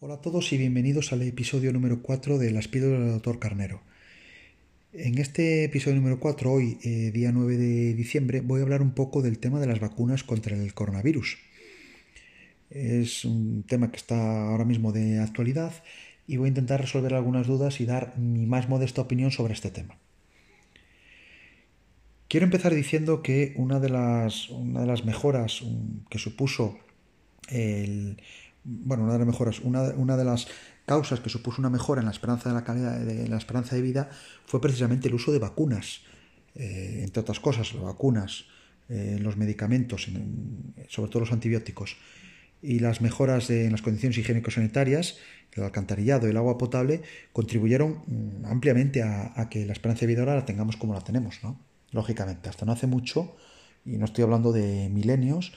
Hola a todos y bienvenidos al episodio número 4 de Las píldoras del doctor Carnero. En este episodio número 4, hoy, eh, día 9 de diciembre, voy a hablar un poco del tema de las vacunas contra el coronavirus. Es un tema que está ahora mismo de actualidad y voy a intentar resolver algunas dudas y dar mi más modesta opinión sobre este tema. Quiero empezar diciendo que una de las, una de las mejoras que supuso el, bueno, una de las mejoras, una, de las causas que supuso una mejora en la esperanza de la calidad de la esperanza de vida fue precisamente el uso de vacunas, eh, entre otras cosas, las vacunas, eh, los medicamentos, sobre todo los antibióticos, y las mejoras en las condiciones higiénico-sanitarias, el alcantarillado y el agua potable contribuyeron mm, ampliamente a, que la esperanza de vida ahora la tengamos como la tenemos, ¿no? Lógicamente, hasta no hace mucho, y no estoy hablando de milenios,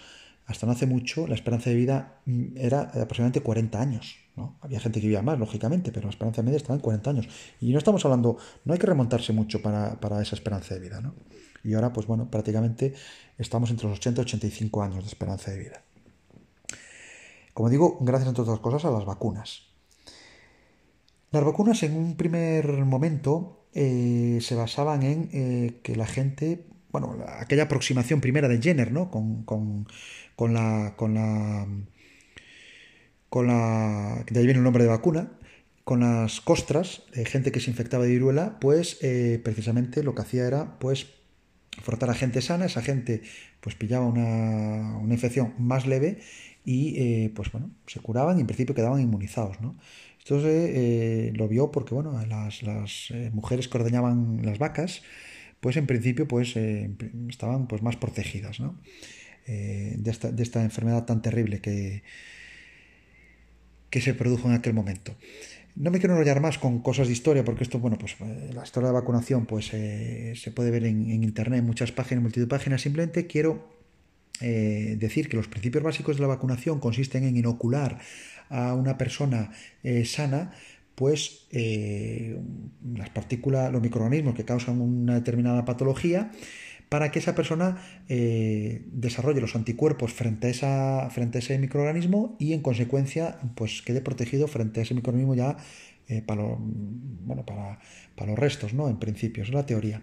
hasta no hace mucho la esperanza de vida mm, era aproximadamente 40 años. ¿no? Había gente que vivía más, lógicamente, pero la esperanza media estaba en 40 años. Y no estamos hablando, no hay que remontarse mucho para, esa esperanza de vida. ¿no? Y ahora, pues bueno, prácticamente estamos entre los 80 y 85 años de esperanza de vida. Como digo, gracias entre otras cosas a las vacunas. Las vacunas en un primer momento eh, se basaban en eh, que la gente bueno, aquella aproximación primera de Jenner, ¿no? Con, con, con la, con la, con la, de ahí viene el nombre de vacuna, con las costras de gente que se infectaba de viruela, pues eh, precisamente lo que hacía era, pues, frotar a gente sana, esa gente, pues, pillaba una, una infección más leve y, eh, pues, bueno, se curaban y en principio quedaban inmunizados, ¿no? Esto eh, lo vio porque, bueno, las, las mujeres que ordeñaban las vacas, pues en principio pues eh, estaban pues más protegidas ¿no? Eh, de, esta, enfermedad tan terrible que, que se produjo en aquel momento. No me quiero enrollar más con cosas de historia, porque esto, bueno, pues eh, la historia de vacunación pues se puede ver en, internet, en muchas páginas, multitud de páginas. Simplemente quiero decir que los principios básicos de la vacunación consisten en inocular a una persona sana pues eh, las partículas, los microorganismos que causan una determinada patología, para que esa persona eh, desarrolle los anticuerpos frente a, frente a ese microorganismo y en consecuencia pues quede protegido frente a ese microorganismo ya eh, para, bueno, para, para, los restos, ¿no? En principio, es la teoría.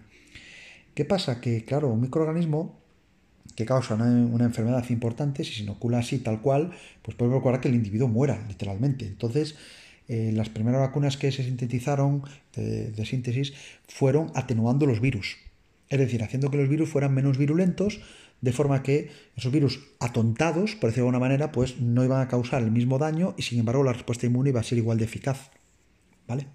¿Qué pasa? Que, claro, un microorganismo que causa una, una, enfermedad importante, si se inocula así tal cual, pues puede provocar que el individuo muera, literalmente. Entonces, eh, las primeras vacunas que se sintetizaron de, síntesis fueron atenuando los virus. Es decir, haciendo que los virus fueran menos virulentos, de forma que esos virus atontados, por decirlo de alguna manera, pues no iban a causar el mismo daño y sin embargo la respuesta inmune iba a ser igual de eficaz. ¿Vale?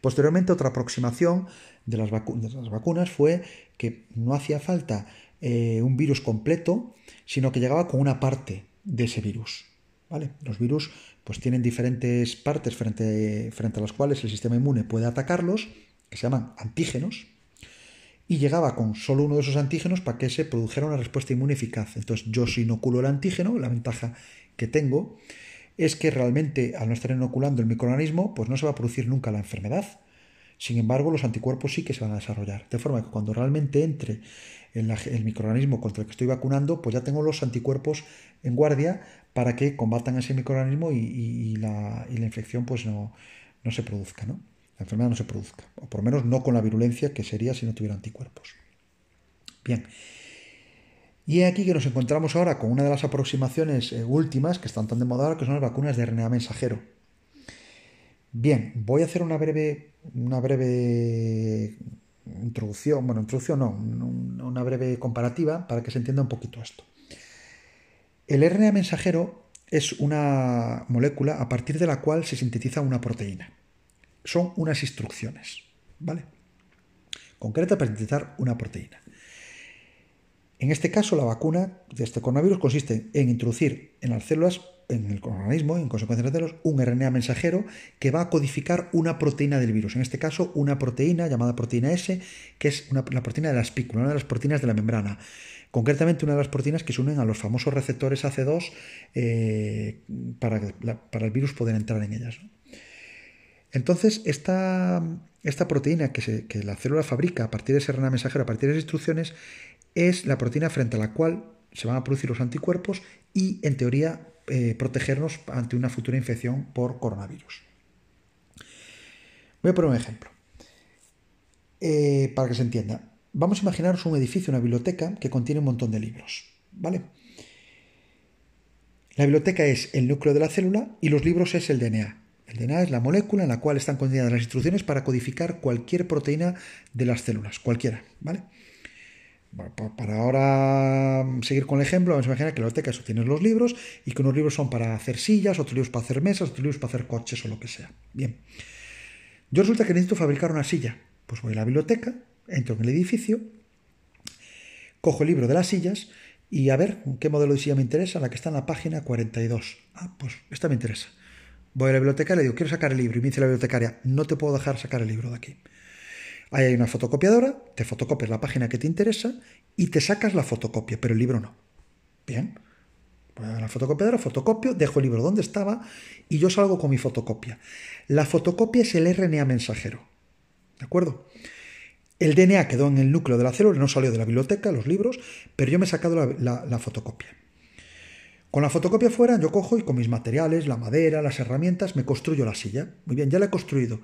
Posteriormente, otra aproximación de las, vacunas fue que no hacía falta eh, un virus completo, sino que llegaba con una parte de ese virus. ¿Vale? Los virus pues tienen diferentes partes frente, frente a las cuales el sistema inmune puede atacarlos, que se llaman antígenos, y llegaba con solo uno de esos antígenos para que se produjera una respuesta inmune eficaz. Entonces yo si inoculo el antígeno, la ventaja que tengo es que realmente al no estar inoculando el microorganismo, pues no se va a producir nunca la enfermedad. Sin embargo, los anticuerpos sí que se van a desarrollar. De forma que cuando realmente entre en el microorganismo contra el que estoy vacunando, pues ya tengo los anticuerpos en guardia para que combatan ese microorganismo y, la, infección pues no, no se produzca, ¿no? La enfermedad no se produzca, o por lo menos no con la virulencia que sería si no tuviera anticuerpos. Bien. Y aquí que nos encontramos ahora con una de las aproximaciones eh, últimas que están tan de moda ahora, que son las vacunas de RNA mensajero. Bien, voy a hacer una breve, una breve introducción, bueno, introducción no, una breve comparativa para que se entienda un poquito esto. El RNA mensajero es una molécula a partir de la cual se sintetiza una proteína. Son unas instrucciones, ¿vale? Concreta para sintetizar una proteína. En este caso, la vacuna de este coronavirus consiste en introducir en las células, en el organismo, en consecuencia de las células, un RNA mensajero que va a codificar una proteína del virus. En este caso, una proteína llamada proteína S, que es la proteína de la espícula, una de las proteínas de la membrana. Concretamente, una de las proteínas que se unen a los famosos receptores AC2 eh, para, para, el virus poder entrar en ellas. Entonces, esta, esta proteína que, que, la célula fabrica a partir de ese RNA mensajero, a partir de esas instrucciones, es la proteína frente a la cual se van a producir los anticuerpos y, en teoría, eh, protegernos ante una futura infección por coronavirus. Voy a poner un ejemplo. Eh, para que se entienda. Vamos a imaginaros un edificio, una biblioteca que contiene un montón de libros. ¿Vale? La biblioteca es el núcleo de la célula y los libros es el DNA. El DNA es la molécula en la cual están contenidas las instrucciones para codificar cualquier proteína de las células, cualquiera, ¿vale? para ahora seguir con el ejemplo, vamos a imaginar que la biblioteca eso los libros y que unos libros son para hacer sillas, otros libros para hacer mesas, otros libros para hacer coches o lo que sea. Bien. Yo resulta que necesito fabricar una silla. Pues voy a la biblioteca, entro en el edificio, cojo el libro de las sillas y a ver qué modelo de silla me interesa, la que está en la página 42. Ah, pues esta me interesa. Voy a la biblioteca y le digo, quiero sacar el libro. Y me dice la bibliotecaria, no te puedo dejar sacar el libro de aquí. Ahí hay una fotocopiadora, te fotocopias la página que te interesa y te sacas la fotocopia, pero el libro no. Bien. Voy a la fotocopiadora, fotocopio, dejo el libro donde estaba y yo salgo con mi fotocopia. La fotocopia es el RNA mensajero. ¿De acuerdo? El DNA quedó en el núcleo de la célula, no salió de la biblioteca, los libros, pero yo me he sacado la, fotocopia. Con la fotocopia fuera, yo cojo y con mis materiales, la madera, las herramientas, me construyo la silla. Muy bien, ya la he construido.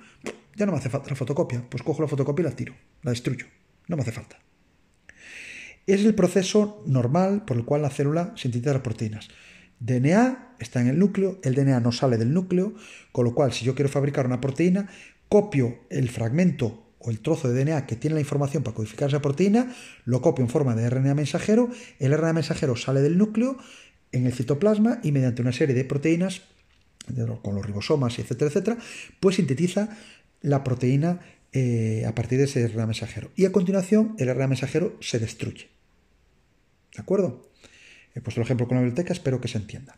Ya no me hace falta la fotocopia. Pues cojo la fotocopia y la tiro, la destruyo. No me hace falta. Es el proceso normal por el cual la célula sintetiza las proteínas. DNA está en el núcleo, el DNA no sale del núcleo, con lo cual si yo quiero fabricar una proteína, copio el fragmento o el trozo de DNA que tiene la información para codificar esa proteína, lo copio en forma de RNA mensajero, el RNA mensajero sale del núcleo en el citoplasma y mediante una serie de proteínas, con los ribosomas, etcétera, etcétera, pues sintetiza la proteína eh, a partir de ese RNA mensajero. Y a continuación el RNA mensajero se destruye. ¿De acuerdo? He puesto el ejemplo con la biblioteca, espero que se entienda.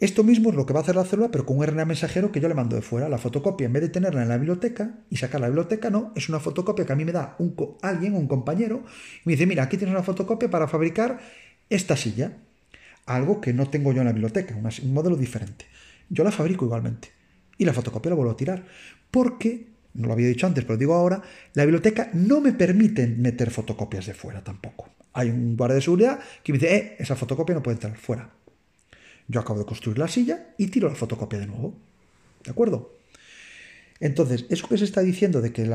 Esto mismo es lo que va a hacer la célula, pero con un RNA mensajero que yo le mando de fuera. La fotocopia, en vez de tenerla en la biblioteca y sacar la biblioteca, no, es una fotocopia que a mí me da un alguien, un compañero, y me dice, mira, aquí tienes una fotocopia para fabricar esta silla. Algo que no tengo yo en la biblioteca, un modelo diferente. Yo la fabrico igualmente. Y la fotocopia la vuelvo a tirar. Porque, no lo había dicho antes, pero lo digo ahora, la biblioteca no me permite meter fotocopias de fuera tampoco. Hay un guardia de seguridad que me dice, eh, esa fotocopia no puede entrar fuera. Yo acabo de construir la silla y tiro la fotocopia de nuevo. ¿De acuerdo? Entonces, eso que se está diciendo de que el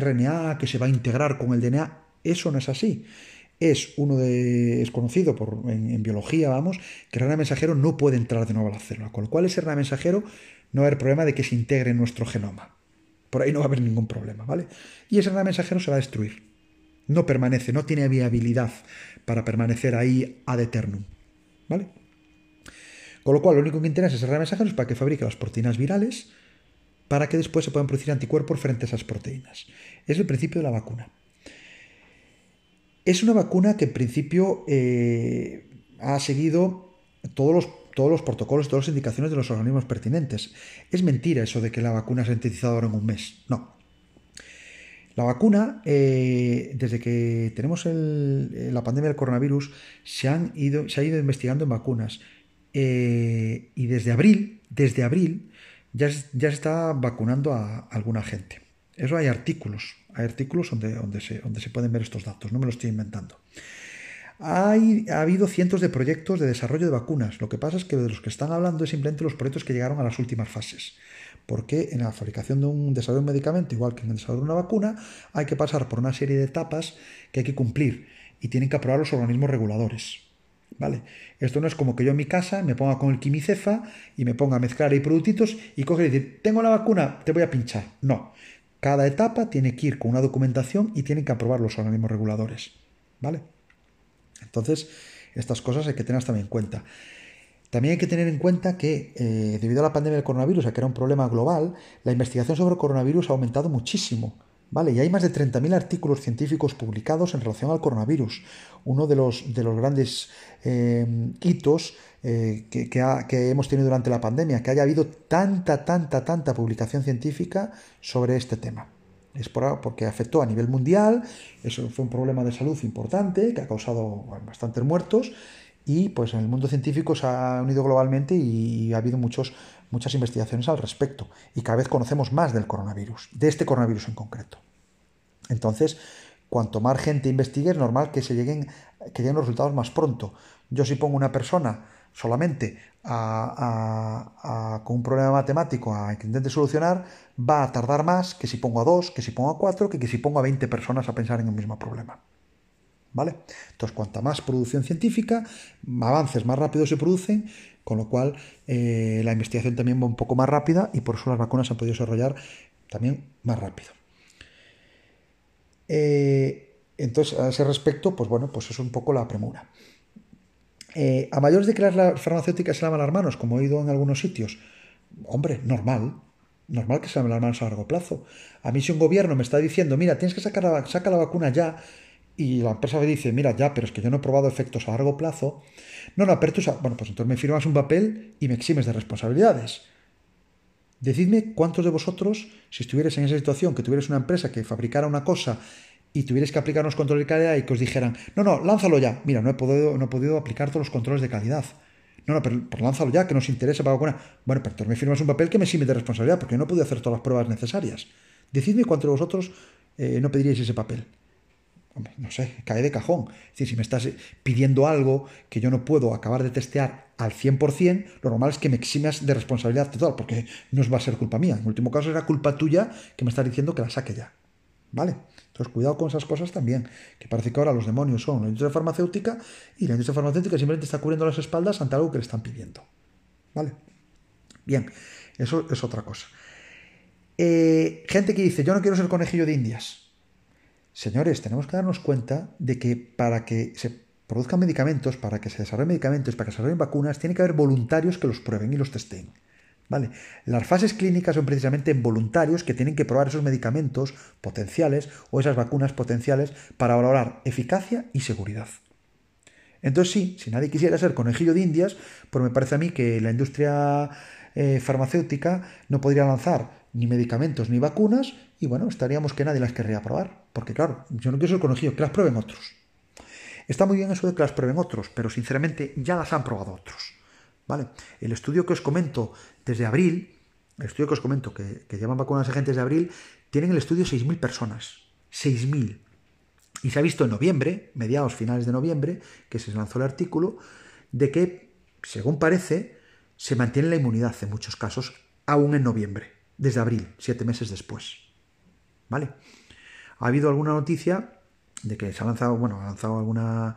RNA que se va a integrar con el DNA, eso no es así. Es uno de. es conocido por, en, biología, vamos, que el RNA mensajero no puede entrar de nuevo a la célula. Con lo cual, ese RNA mensajero no va a haber problema de que se integre en nuestro genoma. Por ahí no va a haber ningún problema, ¿vale? Y ese RNA mensajero se va a destruir. No permanece, no tiene viabilidad para permanecer ahí ad eternum. ¿Vale? Con lo cual, lo único que interesa es el mensajero es para que fabrique las proteínas virales para que después se puedan producir anticuerpos frente a esas proteínas. Es el principio de la vacuna. Es una vacuna que en principio eh, ha seguido todos los, todos los protocolos, todas las indicaciones de los organismos pertinentes. Es mentira eso de que la vacuna se ha sintetizado ahora en un mes. No. La vacuna, eh, desde que tenemos la pandemia del coronavirus, se, han ido, se ha ido investigando en vacunas. Eh, y desde abril, desde abril, ya, ya se está vacunando a, alguna gente. Eso hay artículos, hay artículos donde, donde, se, donde se pueden ver estos datos, no me lo estoy inventando. Hay, ha habido cientos de proyectos de desarrollo de vacunas. Lo que pasa es que de los que están hablando es simplemente los proyectos que llegaron a las últimas fases. Porque en la fabricación de un desarrollo de un medicamento, igual que en el desarrollo de una vacuna, hay que pasar por una serie de etapas que hay que cumplir y tienen que aprobar los organismos reguladores. ¿Vale? Esto no es como que yo en mi casa me ponga con el quimicefa y me ponga a mezclar ahí productitos y coge y decir, tengo la vacuna, te voy a pinchar. No. Cada etapa tiene que ir con una documentación y tienen que aprobar los organismos reguladores. ¿Vale? Entonces, estas cosas hay que tenerlas también en cuenta. También hay que tener en cuenta que, eh, debido a la pandemia del coronavirus, que era un problema global, la investigación sobre el coronavirus ha aumentado muchísimo. ¿Vale? Y hay más de 30.000 artículos científicos publicados en relación al coronavirus. Uno de los, de los grandes eh, hitos eh, que, hemos tenido durante la pandemia, que haya habido tanta, tanta, tanta publicación científica sobre este tema. Es porque afectó a nivel mundial, eso fue un problema de salud importante que ha causado bastantes muertos y pues en el mundo científico se ha unido globalmente y ha habido muchos, muchas investigaciones al respecto y cada vez conocemos más del coronavirus, de este coronavirus en concreto. Entonces, cuanto más gente investigue, es normal que se lleguen, que lleguen los resultados más pronto. Yo si pongo una persona solamente con un problema matemático a que intente solucionar, va a tardar más que si pongo a dos, que si pongo a cuatro, que, que si pongo a 20 personas a pensar en un mismo problema. ¿Vale? Entonces, cuanta más producción científica, avances más rápido se producen, con lo cual eh, la investigación también va un poco más rápida y por eso las vacunas se han podido desarrollar también más rápido. Eh, entonces, a ese respecto, pues bueno, pues es un poco la premura. Eh, a mayores de que las farmacéuticas se lavan las manos, como he oído en algunos sitios, hombre, normal, normal que se laven las manos a largo plazo. A mí si un gobierno me está diciendo, mira, tienes que sacar la, saca la vacuna ya, y la empresa me dice, mira, ya, pero es que yo no he probado efectos a largo plazo, no, no, pero tú, bueno, pues entonces me firmas un papel y me eximes de responsabilidades. Decidme cuántos de vosotros, si estuvierais en esa situación, que tuvierais una empresa que fabricara una cosa y tuvierais que aplicar unos controles de calidad y que os dijeran, no, no, lánzalo ya. Mira, no he podido, no he podido aplicar todos los controles de calidad. No, no, pero, lánzalo ya, que nos interesa para vacuna. Bueno, pero entonces me firmas un papel que me exime de responsabilidad, porque no he podido hacer todas las pruebas necesarias. Decidme cuántos de vosotros eh, no pediríais ese papel no sé, cae de cajón. Es decir, si me estás pidiendo algo que yo no puedo acabar de testear al 100%, lo normal es que me eximas de responsabilidad total, porque no va a ser culpa mía. En último caso, será culpa tuya que me estás diciendo que la saque ya. ¿Vale? Entonces, cuidado con esas cosas también, que parece que ahora los demonios son la industria farmacéutica y la industria farmacéutica simplemente está cubriendo las espaldas ante algo que le están pidiendo. ¿Vale? Bien, eso es otra cosa. Eh, gente que dice, yo no quiero ser conejillo de indias. Señores, tenemos que darnos cuenta de que para que se produzcan medicamentos, para que se desarrollen medicamentos, para que se desarrollen vacunas, tiene que haber voluntarios que los prueben y los testeen. ¿Vale? Las fases clínicas son precisamente voluntarios que tienen que probar esos medicamentos potenciales o esas vacunas potenciales para valorar eficacia y seguridad. Entonces sí, si nadie quisiera ser conejillo de indias, pues me parece a mí que la industria eh, farmacéutica no podría lanzar ni medicamentos ni vacunas y bueno, estaríamos que nadie las querría probar. Porque claro, yo no quiero ser conocido, que las prueben otros. Está muy bien eso de que las prueben otros, pero sinceramente ya las han probado otros. ¿Vale? El estudio que os comento desde abril, el estudio que os comento que, que llaman vacunas agentes de abril, tienen el estudio 6.000 personas. 6.000. Y se ha visto en noviembre, mediados, finales de noviembre, que se lanzó el artículo, de que, según parece, se mantiene la inmunidad en muchos casos, aún en noviembre, desde abril, siete meses después. ¿Vale? Ha habido alguna noticia de que se ha lanzado, bueno, ha lanzado alguna,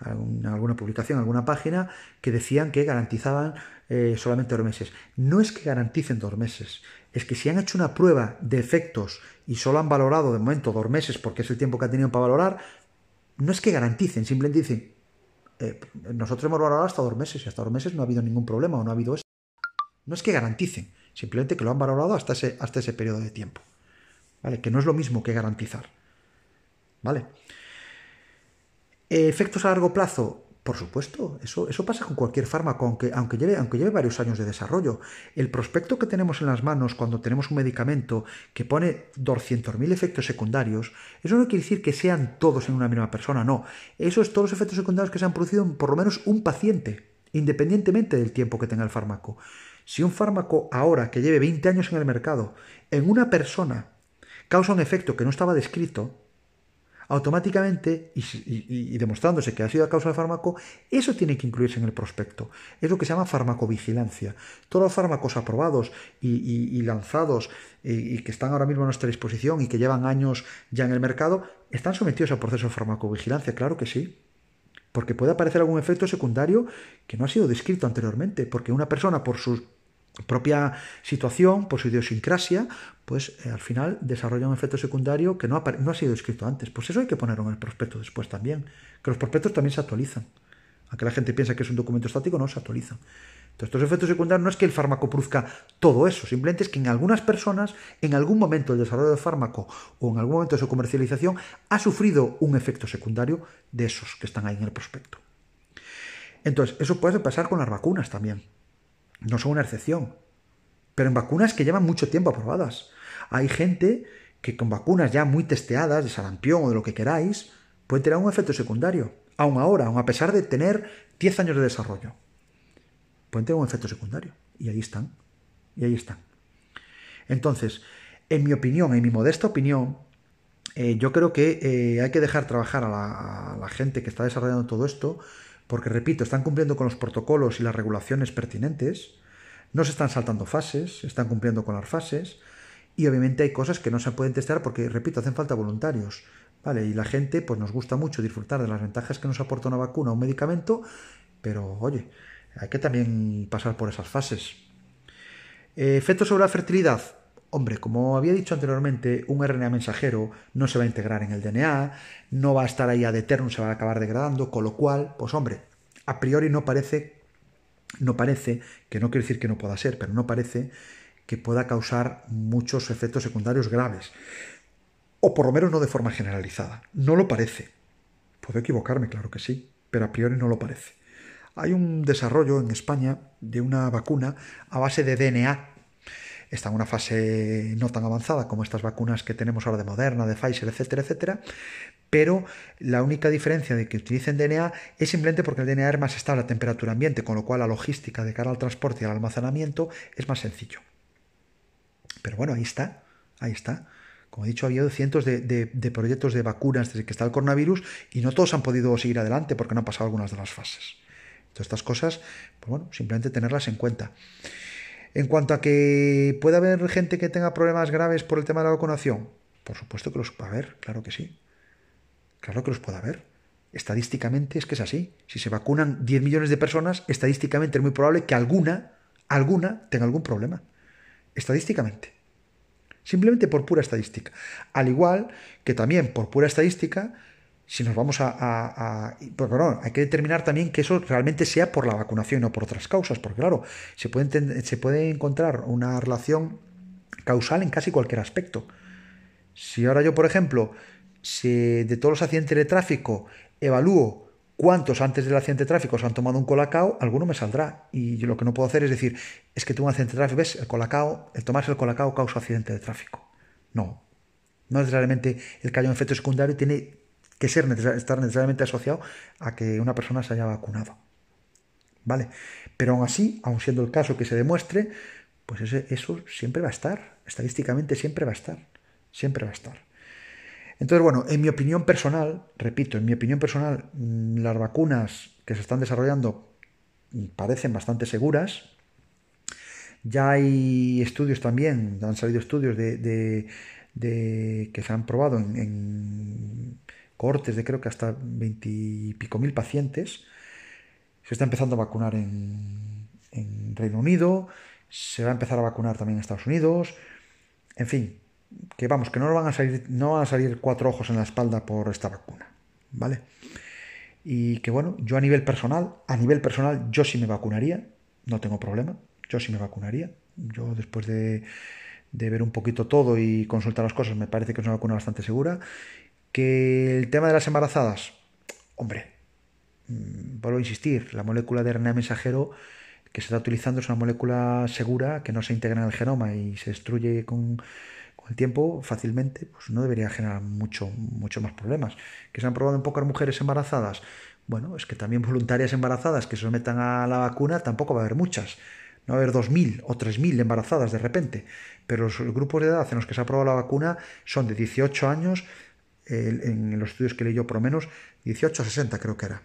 alguna, publicación, alguna página que decían que garantizaban eh, solamente dos meses. No es que garanticen dos meses, es que si han hecho una prueba de efectos y solo han valorado de momento dos meses porque es el tiempo que han tenido para valorar, no es que garanticen, simplemente dicen, eh, nosotros hemos valorado hasta dos meses y hasta dos meses no ha habido ningún problema o no ha habido eso. No es que garanticen, simplemente que lo han valorado hasta ese, hasta ese periodo de tiempo. ¿vale? Que no es lo mismo que garantizar, ¿vale? Efectos a largo plazo, por supuesto, eso, eso pasa con cualquier fármaco, aunque, aunque, lleve, aunque lleve varios años de desarrollo. El prospecto que tenemos en las manos cuando tenemos un medicamento que pone 200.000 efectos secundarios, eso no quiere decir que sean todos en una misma persona, no. Eso es todos los efectos secundarios que se han producido en por lo menos un paciente, independientemente del tiempo que tenga el fármaco. Si un fármaco ahora que lleve 20 años en el mercado, en una persona causa un efecto que no estaba descrito, automáticamente, y, demostrándose que ha sido a causa del fármaco, eso tiene que incluirse en el prospecto. Es lo que se llama farmacovigilancia. Todos los fármacos aprobados y, lanzados y, que están ahora mismo a nuestra disposición y que llevan años ya en el mercado, están sometidos al proceso de farmacovigilancia, claro que sí. Porque puede aparecer algún efecto secundario que no ha sido descrito anteriormente, porque una persona por sus propia situación, por su idiosincrasia, pues eh, al final desarrolla un efecto secundario que no ha, no ha sido escrito antes. Pues eso hay que ponerlo en el prospecto después también. Que los prospectos también se actualizan. Aunque la gente piensa que es un documento estático, no se actualizan. Entonces, estos efectos secundarios no es que el fármaco produzca todo eso, simplemente es que en algunas personas, en algún momento del desarrollo del fármaco o en algún momento de su comercialización, ha sufrido un efecto secundario de esos que están ahí en el prospecto. Entonces, eso puede pasar con las vacunas también no son una excepción. Pero en vacunas que llevan mucho tiempo aprobadas. Hay gente que con vacunas ya muy testeadas, de sarampión o de lo que queráis, puede tener un efecto secundario. Aún ahora, aún a pesar de tener 10 años de desarrollo. Pueden tener un efecto secundario. Y ahí están. Y ahí están. Entonces, en mi opinión, en mi modesta opinión, eh, yo creo que eh, hay que dejar trabajar a la, gente que está desarrollando todo esto porque repito, están cumpliendo con los protocolos y las regulaciones pertinentes, no se están saltando fases, están cumpliendo con las fases, y obviamente hay cosas que no se pueden testar porque, repito, hacen falta voluntarios. ¿Vale? Y la gente, pues nos gusta mucho disfrutar de las ventajas que nos aporta una vacuna o un medicamento, pero oye, hay que también pasar por esas fases. Eh, efectos sobre la fertilidad. Hombre, como había dicho anteriormente, un RNA mensajero no se va a integrar en el DNA, no va a estar ahí ad eterno, se va a acabar degradando, con lo cual, pues hombre, a priori no parece, no parece, que no quiere decir que no pueda ser, pero no parece que pueda causar muchos efectos secundarios graves. O por lo menos no de forma generalizada. No lo parece. Puedo equivocarme, claro que sí, pero a priori no lo parece. Hay un desarrollo en España de una vacuna a base de DNA está en una fase no tan avanzada como estas vacunas que tenemos ahora de Moderna, de Pfizer, etcétera, etcétera, pero la única diferencia de que utilicen DNA es simplemente porque el DNA es más estable a temperatura ambiente, con lo cual la logística de cara al transporte y al almacenamiento es más sencillo. Pero bueno, ahí está, ahí está. Como he dicho, ha habido cientos de, de, proyectos de vacunas desde que está el coronavirus y no todos han podido seguir adelante porque no han pasado algunas de las fases. Todas estas cosas, pues bueno, simplemente tenerlas en cuenta. En cuanto a que puede haber gente que tenga problemas graves por el tema de la vacunación, por supuesto que los puede haber, claro que sí. Claro que los puede haber. Estadísticamente es que es así. Si se vacunan 10 millones de personas, estadísticamente es muy probable que alguna, alguna tenga algún problema. Estadísticamente. Simplemente por pura estadística. Al igual que también por pura estadística si nos vamos a... pues, hay que determinar también que eso realmente sea por la vacunación y no por otras causas, porque claro, se puede, se puede encontrar una relación causal en casi cualquier aspecto. Si ahora yo, por ejemplo, de todos los accidentes de tráfico evalúo cuántos antes del accidente de tráfico se han tomado un colacao, alguno me saldrá. Y yo lo que no puedo hacer es decir, es que tuve un accidente de tráfico, ves, el colacao, el tomarse el colacao causa accidente de tráfico. No. No necesariamente el que haya un efecto secundario tiene que ser estar necesariamente asociado a que una persona se haya vacunado. ¿Vale? Pero aún así, aun siendo el caso que se demuestre, pues eso siempre va a estar, estadísticamente siempre va a estar, siempre va a estar. Entonces, bueno, en mi opinión personal, repito, en mi opinión personal, mm, las vacunas que se están desarrollando parecen bastante seguras. Ya hay estudios también, han salido estudios de, que se han probado en cortes de creo que hasta veintipico mil pacientes. Se está empezando a vacunar en, en, Reino Unido, se va a empezar a vacunar también en Estados Unidos. En fin, que vamos, que no van a salir, no van a salir cuatro ojos en la espalda por esta vacuna. ¿Vale? Y que bueno, yo a nivel personal, a nivel personal, yo sí me vacunaría, no tengo problema, yo sí me vacunaría. Yo después de, de ver un poquito todo y consultar las cosas, me parece que es una vacuna bastante segura que el tema de las embarazadas, hombre, mm, vuelvo a insistir, la molécula de RNA mensajero que se está utilizando es una molécula segura que no se integra en el genoma y se destruye con, el tiempo fácilmente, pues no debería generar mucho, mucho más problemas. Que se han probado en pocas mujeres embarazadas. Bueno, es que también voluntarias embarazadas que se sometan a la vacuna tampoco va a haber muchas. No va a haber 2.000 o 3.000 embarazadas de repente. Pero los grupos de edad en los que se ha probado la vacuna son de 18 años en los estudios que leí yo por lo menos, 18 a 60 creo que era.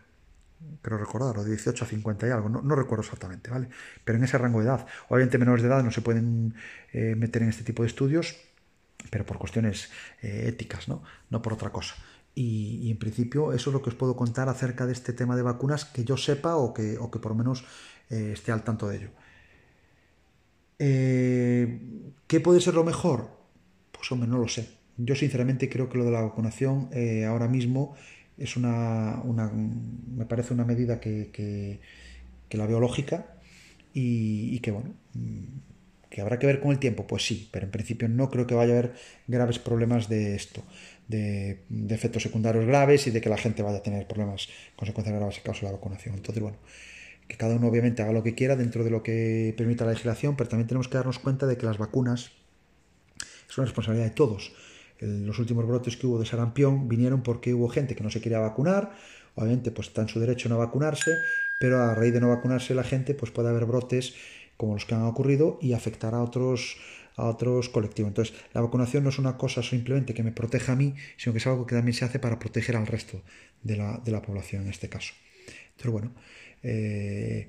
Creo recordar, o de 18 a 50 y algo, no, recuerdo exactamente, ¿vale? Pero en ese rango de edad. Obviamente menores de edad no se pueden eh, meter en este tipo de estudios, pero por cuestiones eh, éticas, ¿no? No por otra cosa. Y, en principio eso es lo que os puedo contar acerca de este tema de vacunas que yo sepa o que, o que por lo menos eh, esté al tanto de ello. ¿Qué puede ser lo mejor? Pues hombre, no lo sé. Yo sinceramente creo que lo de la vacunación eh, ahora mismo es una, me parece una medida que, la veo lógica y, que bueno, mm, que habrá que ver con el tiempo, pues sí, pero en principio no creo que vaya a haber graves problemas de esto, de, efectos secundarios graves y de que la gente vaya a tener problemas, consecuencias graves a causa de la vacunación. Entonces, bueno, que cada uno obviamente haga lo que quiera dentro de lo que permita la legislación, pero también tenemos que darnos cuenta de que las vacunas son una responsabilidad de todos los últimos brotes que hubo de sarampión vinieron porque hubo gente que no se quería vacunar, obviamente pues está en su derecho no vacunarse, pero a raíz de no vacunarse la gente pues puede haber brotes como los que han ocurrido y afectar a otros a otros colectivos. Entonces, la vacunación no es una cosa simplemente que me proteja a mí, sino que es algo que también se hace para proteger al resto de la, de la población en este caso. Entonces, bueno, eh,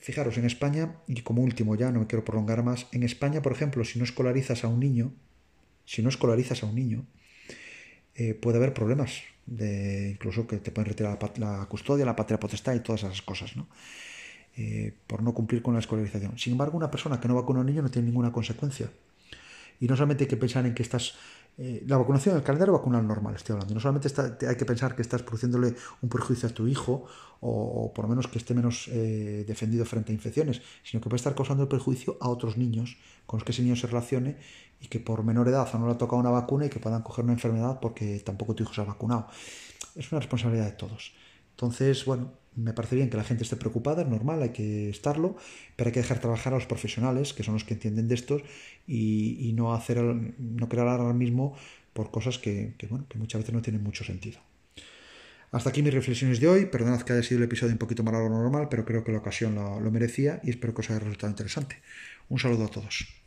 fijaros, en España, y como último ya, no me quiero prolongar más, en España, por ejemplo, si no escolarizas a un niño, si no escolarizas a un niño, eh, puede haber problemas, de, incluso que te pueden retirar la, custodia, la patria potestad y todas esas cosas, ¿no? Eh, por no cumplir con la escolarización. Sin embargo, una persona que no vacuna a un niño no tiene ninguna consecuencia. Y no solamente hay que pensar en que estás eh, la vacunación, el calendario vacunal normal, estoy hablando. No solamente hay que pensar que estás produciéndole un perjuicio a tu hijo, o, por lo menos que esté menos eh, defendido frente a infecciones, sino que puede estar causando el perjuicio a otros niños con los que ese niño se relacione y que por menor edad o no le ha tocado una vacuna y que puedan coger una enfermedad porque tampoco tu hijo se ha vacunado. Es una responsabilidad de todos. Entonces, bueno, me parece bien que la gente esté preocupada, es normal, hay que estarlo, pero hay que dejar trabajar a los profesionales, que son los que entienden de estos, y, no hacer no crear alarmismo por cosas que, bueno, que muchas veces no tienen mucho sentido. Hasta aquí mis reflexiones de hoy. Perdonad que haya sido el episodio un poquito más largo normal, pero creo que la ocasión lo, lo merecía y espero que os haya resultado interesante. Un saludo a todos.